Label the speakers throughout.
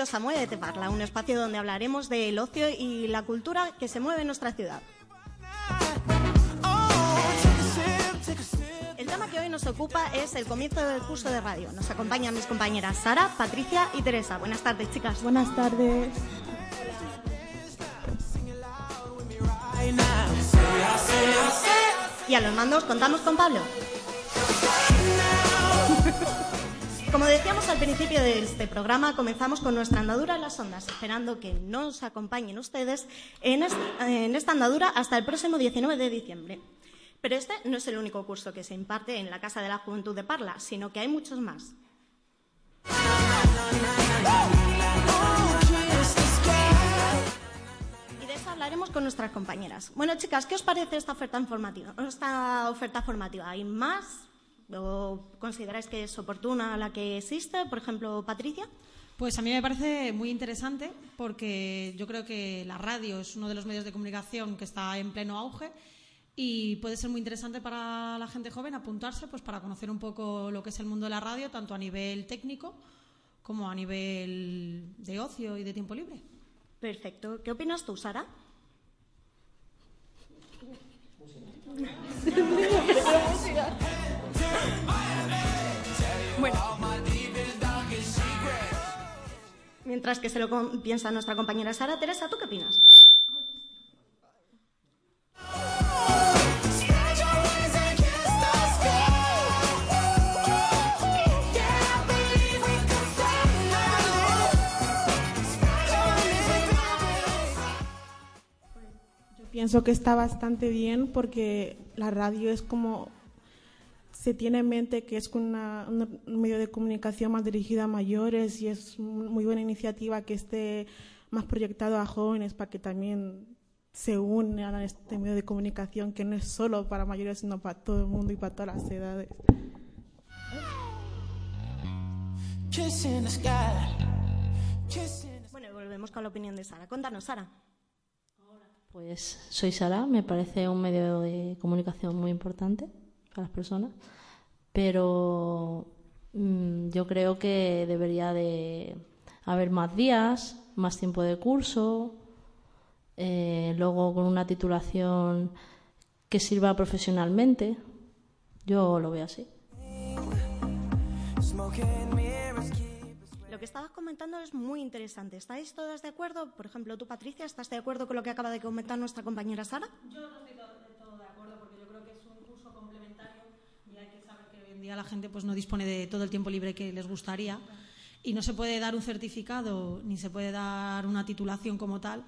Speaker 1: bienvenidos a Muévete Parla, un espacio donde hablaremos del ocio y la cultura que se mueve en nuestra ciudad. El tema que hoy nos ocupa es el comienzo del curso de radio. Nos acompañan mis compañeras Sara, Patricia y Teresa. Buenas tardes, chicas.
Speaker 2: Buenas tardes.
Speaker 1: Y a los mandos contamos con Pablo. Como decíamos al principio de este programa, comenzamos con nuestra andadura en las ondas, esperando que nos acompañen ustedes en esta andadura hasta el próximo 19 de diciembre. Pero este no es el único curso que se imparte en la Casa de la Juventud de Parla, sino que hay muchos más. Y de eso hablaremos con nuestras compañeras. Bueno, chicas, ¿qué os parece esta oferta informativa? Esta oferta formativa, ¿hay más? ¿O consideráis que es oportuna la que existe? Por ejemplo, Patricia.
Speaker 3: Pues a mí me parece muy interesante porque yo creo que la radio es uno de los medios de comunicación que está en pleno auge y puede ser muy interesante para la gente joven apuntarse pues para conocer un poco lo que es el mundo de la radio tanto a nivel técnico como a nivel de ocio y de tiempo libre.
Speaker 1: Perfecto. ¿Qué opinas tú, Sara? Bueno. Mientras que se lo piensa nuestra compañera Sara, Teresa, ¿tú qué opinas?
Speaker 2: Pienso que está bastante bien porque la radio es como se tiene en mente que es una, un medio de comunicación más dirigido a mayores y es muy buena iniciativa que esté más proyectado a jóvenes para que también se unan a este medio de comunicación que no es solo para mayores sino para todo el mundo y para todas las edades.
Speaker 1: Bueno, volvemos con la opinión de Sara. Cuéntanos, Sara.
Speaker 4: Pues soy Sara, me parece un medio de comunicación muy importante para las personas, pero mm, yo creo que debería de haber más días, más tiempo de curso, eh, luego con una titulación que sirva profesionalmente. Yo lo veo así.
Speaker 1: Lo que estabas comentando es muy interesante. ¿Estáis todas de acuerdo? Por ejemplo, tú, Patricia, ¿estás de acuerdo con lo que acaba de comentar nuestra compañera Sara?
Speaker 3: Yo no estoy de todo de acuerdo porque yo creo que es un curso complementario y hay que saber que hoy en día la gente pues no dispone de todo el tiempo libre que les gustaría y no se puede dar un certificado ni se puede dar una titulación como tal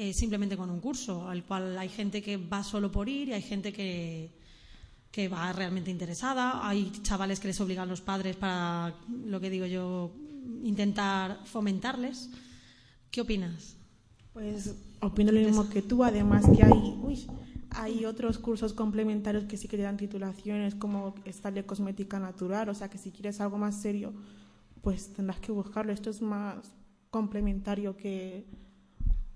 Speaker 3: eh, simplemente con un curso, al cual hay gente que va solo por ir y hay gente que, que va realmente interesada. Hay chavales que les obligan los padres para, lo que digo yo, intentar fomentarles. ¿Qué opinas?
Speaker 2: Pues opino lo mismo que tú, además que hay, hay otros cursos complementarios que sí que dan titulaciones, como esta de cosmética natural, o sea que si quieres algo más serio, pues tendrás que buscarlo. Esto es más complementario que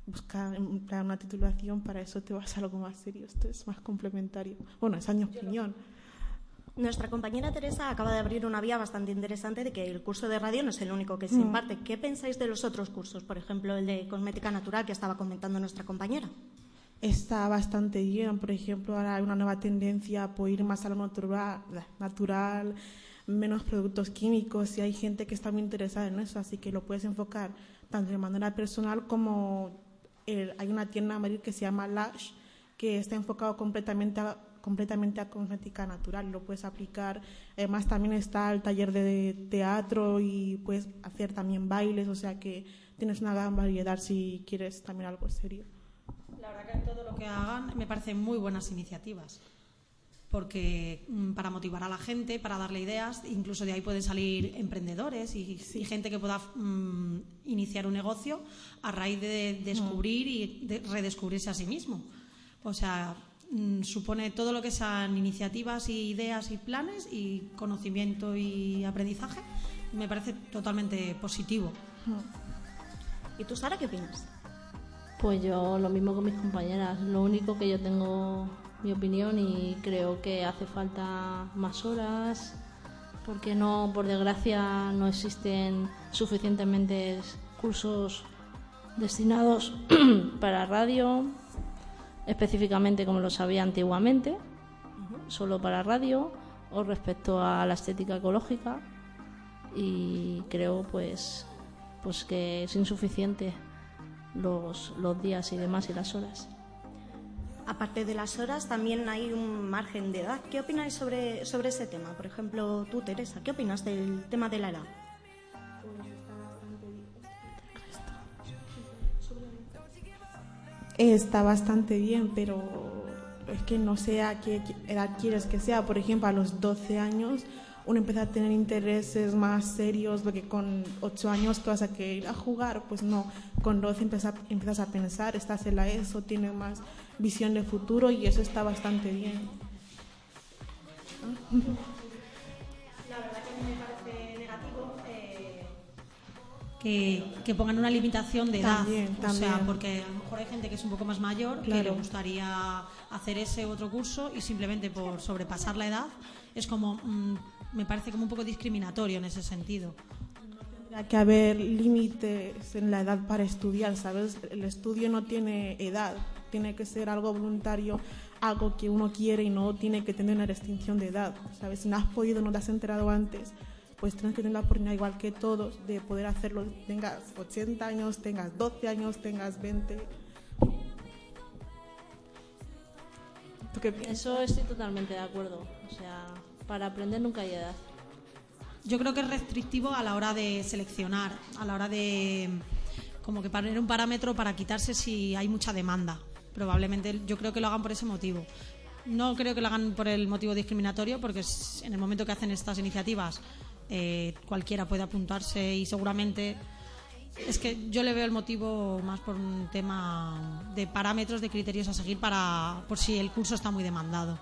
Speaker 2: buscar una titulación, para eso te vas a algo más serio. Esto es más complementario. Bueno, esa es mi opinión.
Speaker 1: Nuestra compañera Teresa acaba de abrir una vía bastante interesante de que el curso de radio no es el único que se
Speaker 2: Mm.
Speaker 1: imparte. ¿Qué pensáis de los otros cursos? Por ejemplo, el de cosmética natural que estaba comentando nuestra compañera.
Speaker 2: Está bastante bien. Por ejemplo, ahora hay una nueva tendencia por ir más a lo natural, natural, menos productos químicos y hay gente que está muy interesada en eso, así que lo puedes enfocar tanto de manera personal como el- hay una tienda en Madrid que se llama Lash que está enfocado completamente a, completamente a cosmética natural, lo puedes aplicar. Además también está el taller de teatro y puedes hacer también bailes, o sea que tienes una gran variedad si quieres también algo serio.
Speaker 3: La verdad que todo lo que hagan me parecen muy buenas iniciativas. Porque mm, para motivar a la gente, para darle ideas, incluso de ahí pueden salir emprendedores y, y gente que pueda mm, iniciar un negocio a raíz de descubrir y de redescubrirse a sí mismo. O sea, mm, supone todo lo que sean iniciativas y ideas y planes y conocimiento y aprendizaje. Me parece totalmente positivo.
Speaker 1: ¿Y tú, Sara, qué opinas?
Speaker 4: Pues yo lo mismo con mis compañeras. Lo único que yo tengo mi opinión y creo que hace falta más horas porque no, por desgracia, no existen suficientemente cursos destinados para radio, específicamente como lo sabía antiguamente, solo para radio, o respecto a la estética ecológica, y creo pues, pues que es insuficiente los, los días y demás y las horas.
Speaker 1: Aparte de las horas, también hay un margen de edad. ¿Qué opináis sobre, sobre ese tema? Por ejemplo, tú, Teresa, ¿qué opinas del tema de la edad?
Speaker 2: Está bastante bien, pero es que no sé a qué edad quieres que sea. Por ejemplo, a los 12 años uno empieza a tener intereses más serios, porque con 8 años que vas a querer ir a jugar, pues no, con 12 empiezas, empiezas a pensar, estás en la ESO, tienes más visión de futuro y eso está bastante bien.
Speaker 3: La verdad que me parece negativo eh, que, que, pongan una limitación de edad.
Speaker 2: También,
Speaker 3: o sea, porque a lo mejor hay gente que es un poco más mayor que
Speaker 2: Claro.
Speaker 3: le gustaría hacer ese otro curso y simplemente por sobrepasar la edad es como, mm, me parece como un poco discriminatorio en ese sentido.
Speaker 2: Tendría que haber límites en la edad para estudiar, ¿sabes? El estudio no tiene edad, tiene que ser algo voluntario, algo que uno quiere y no tiene que tener una restricción de edad, ¿sabes? Si no has podido, no te has enterado antes, pues tienes que tener la oportunidad, igual que todos, de poder hacerlo. Tengas 80 años, tengas 12 años, tengas 20. ¿Tú qué piensas?
Speaker 4: Eso estoy totalmente de acuerdo. O sea, para aprender nunca hay edad.
Speaker 3: Yo creo que es restrictivo a la hora de seleccionar, a la hora de como que poner un parámetro para quitarse si hay mucha demanda. Probablemente yo creo que lo hagan por ese motivo. No creo que lo hagan por el motivo discriminatorio, porque en el momento que hacen estas iniciativas eh, cualquiera puede apuntarse y seguramente es que yo le veo el motivo más por un tema de parámetros, de criterios a seguir para por si el curso está muy demandado.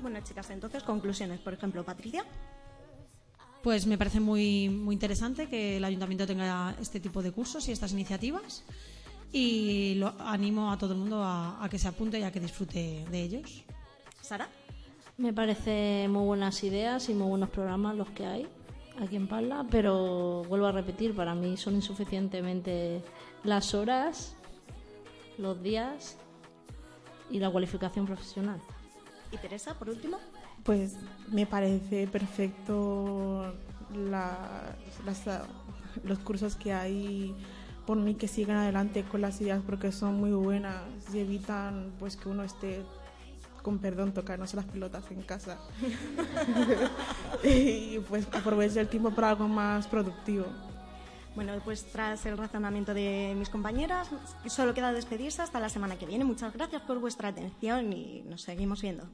Speaker 1: Bueno, chicas, entonces, conclusiones. Por ejemplo, Patricia.
Speaker 3: Pues me parece muy, muy interesante que el ayuntamiento tenga este tipo de cursos y estas iniciativas y lo animo a todo el mundo a, a que se apunte y a que disfrute de ellos.
Speaker 1: Sara.
Speaker 4: Me parece muy buenas ideas y muy buenos programas los que hay aquí en Parla, pero vuelvo a repetir, para mí son insuficientemente las horas, los días y la cualificación profesional.
Speaker 1: Y Teresa, por último.
Speaker 2: Pues me parece perfecto la- las- los cursos que hay. Por mí que sigan adelante con las ideas porque son muy buenas y evitan pues que uno esté con perdón tocándose las pelotas en casa y pues aproveche el tiempo para algo más productivo.
Speaker 1: Bueno, pues tras el razonamiento de mis compañeras, solo queda despedirse hasta la semana que viene. Muchas gracias por vuestra atención y nos seguimos viendo.